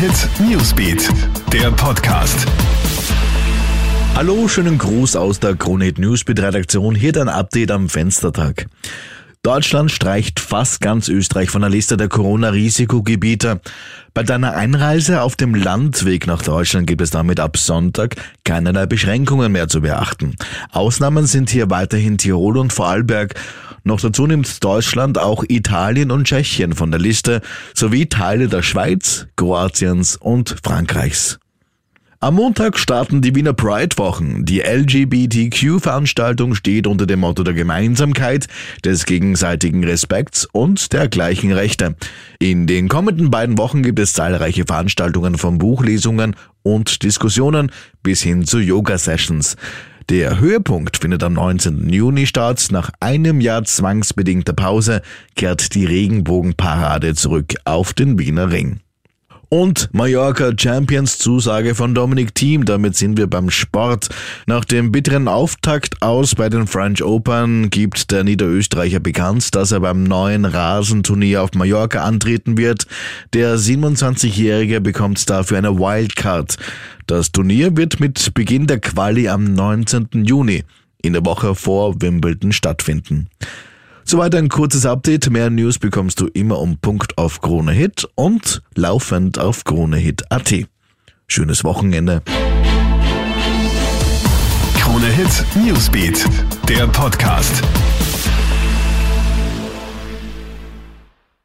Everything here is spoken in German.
Hit Newsbeat, der Podcast. Hallo, schönen Gruß aus der Krone Hit Newsbeat Redaktion. Hier dein Update am Fenstertag. Deutschland streicht fast ganz Österreich von der Liste der Corona-Risikogebiete. Bei deiner Einreise auf dem Landweg nach Deutschland gibt es damit ab Sonntag keinerlei Beschränkungen mehr zu beachten. Ausnahmen sind hier weiterhin Tirol und Vorarlberg. Noch dazu nimmt Deutschland auch Italien und Tschechien von der Liste sowie Teile der Schweiz, Kroatiens und Frankreichs. Am Montag starten die Wiener Pride-Wochen. Die LGBTQ-Veranstaltung steht unter dem Motto der Gemeinsamkeit, des gegenseitigen Respekts und der gleichen Rechte. In den kommenden beiden Wochen gibt es zahlreiche Veranstaltungen von Buchlesungen und Diskussionen bis hin zu Yoga-Sessions. Der Höhepunkt findet am 19. Juni statt. Nach einem Jahr zwangsbedingter Pause kehrt die Regenbogenparade zurück auf den Wiener Ring. Und Mallorca Champions Zusage von Dominic Thiem. Damit sind wir beim Sport. Nach dem bitteren Auftakt aus bei den French Open gibt der Niederösterreicher bekannt, dass er beim neuen Rasenturnier auf Mallorca antreten wird. Der 27-Jährige bekommt dafür eine Wildcard. Das Turnier wird mit Beginn der Quali am 19. Juni in der Woche vor Wimbledon stattfinden. Soweit ein kurzes Update. Mehr News bekommst du immer um Punkt auf Krone Hit und laufend auf KroneHit.at. Schönes Wochenende. Krone Hit Newsbeat, der Podcast.